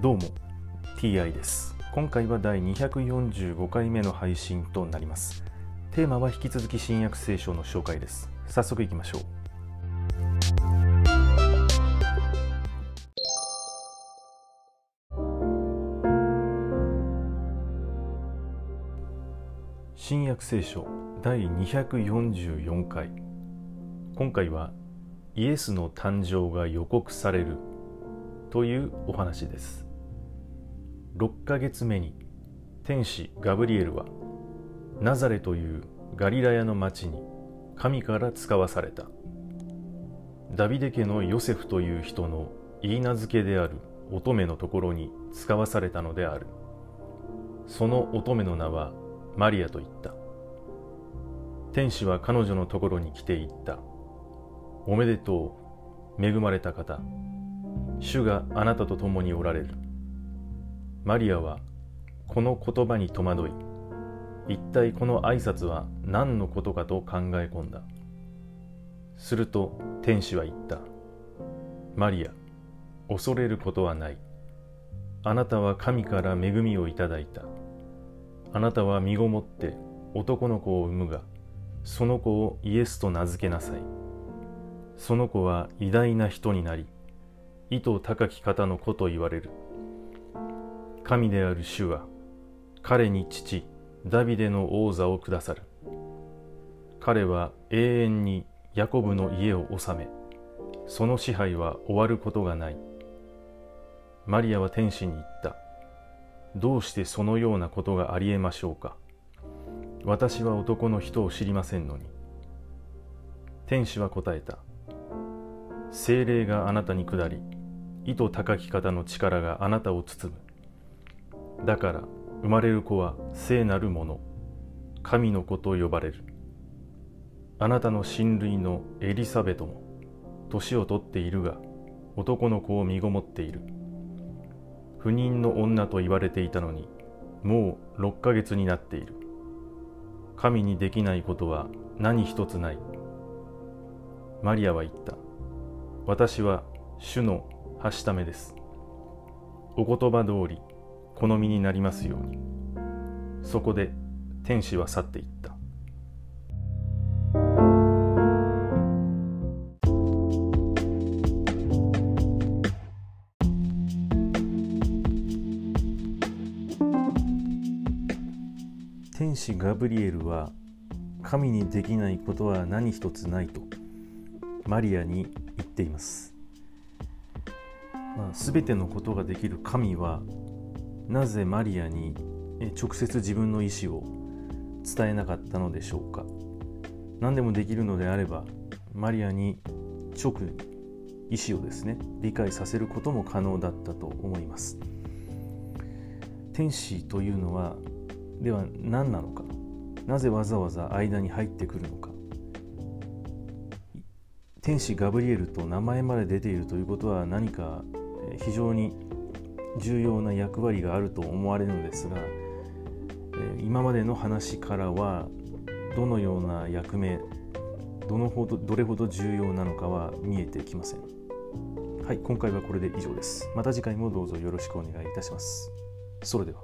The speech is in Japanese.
どうも TI です。今回は第245回目の配信となります。テーマは引き続き新約聖書の紹介です。早速いきましょう。新約聖書第244回。今回はイエスの誕生が予告されるというお話です。6ヶ月目に天使ガブリエルはナザレというガリラヤの町に神から使わされた。ダビデ家のヨセフという人の言い名付けである乙女のところに使わされたのである。その乙女の名はマリアと言った。天使は彼女のところに来て言った。おめでとう恵まれた方。主があなたと共におられる。マリアはこの言葉に戸惑い一体この挨拶は何のことかと考え込んだ。すると天使は言った。マリア恐れることはない。あなたは神から恵みをいただいた。あなたは身ごもって男の子を産むがその子をイエスと名付けなさい。その子は偉大な人になり意図高き方の子と言われる。神である主は彼に父ダビデの王座をくださる。彼は永遠にヤコブの家を治めその支配は終わることがない。マリアは天使に言った。どうしてそのようなことがありえましょうか。私は男の人を知りませんのに。天使は答えた。精霊があなたに下り意図高き方の力があなたを包む。だから生まれる子は聖なるもの。神の子と呼ばれる。あなたの親類のエリサベトも年を取っているが男の子を身ごもっている。不妊の女と言われていたのにもう6ヶ月になっている。神にできないことは何一つない。マリアは言った。私は主のはしためです。お言葉通り、好みになりますように。そこで天使は去っていった。天使ガブリエルは神にできないことは何一つないとマリアに言っていますまあ、全てのことができる神はなぜマリアに直接自分の意思を伝えなかったのでしょうか？何でもできるのであればマリアに直意思をですね理解させることも可能だったと思います。天使というのはでは何なのか？なぜわざわざ間に入ってくるのか？天使ガブリエルと名前まで出ているということは何か非常に重要な役割があると思われるのですが今までの話からはどのような役目どのほどどれほど重要なのかは見えてきません。はい今回はこれで以上です。また次回もどうぞよろしくお願いいたします。それでは。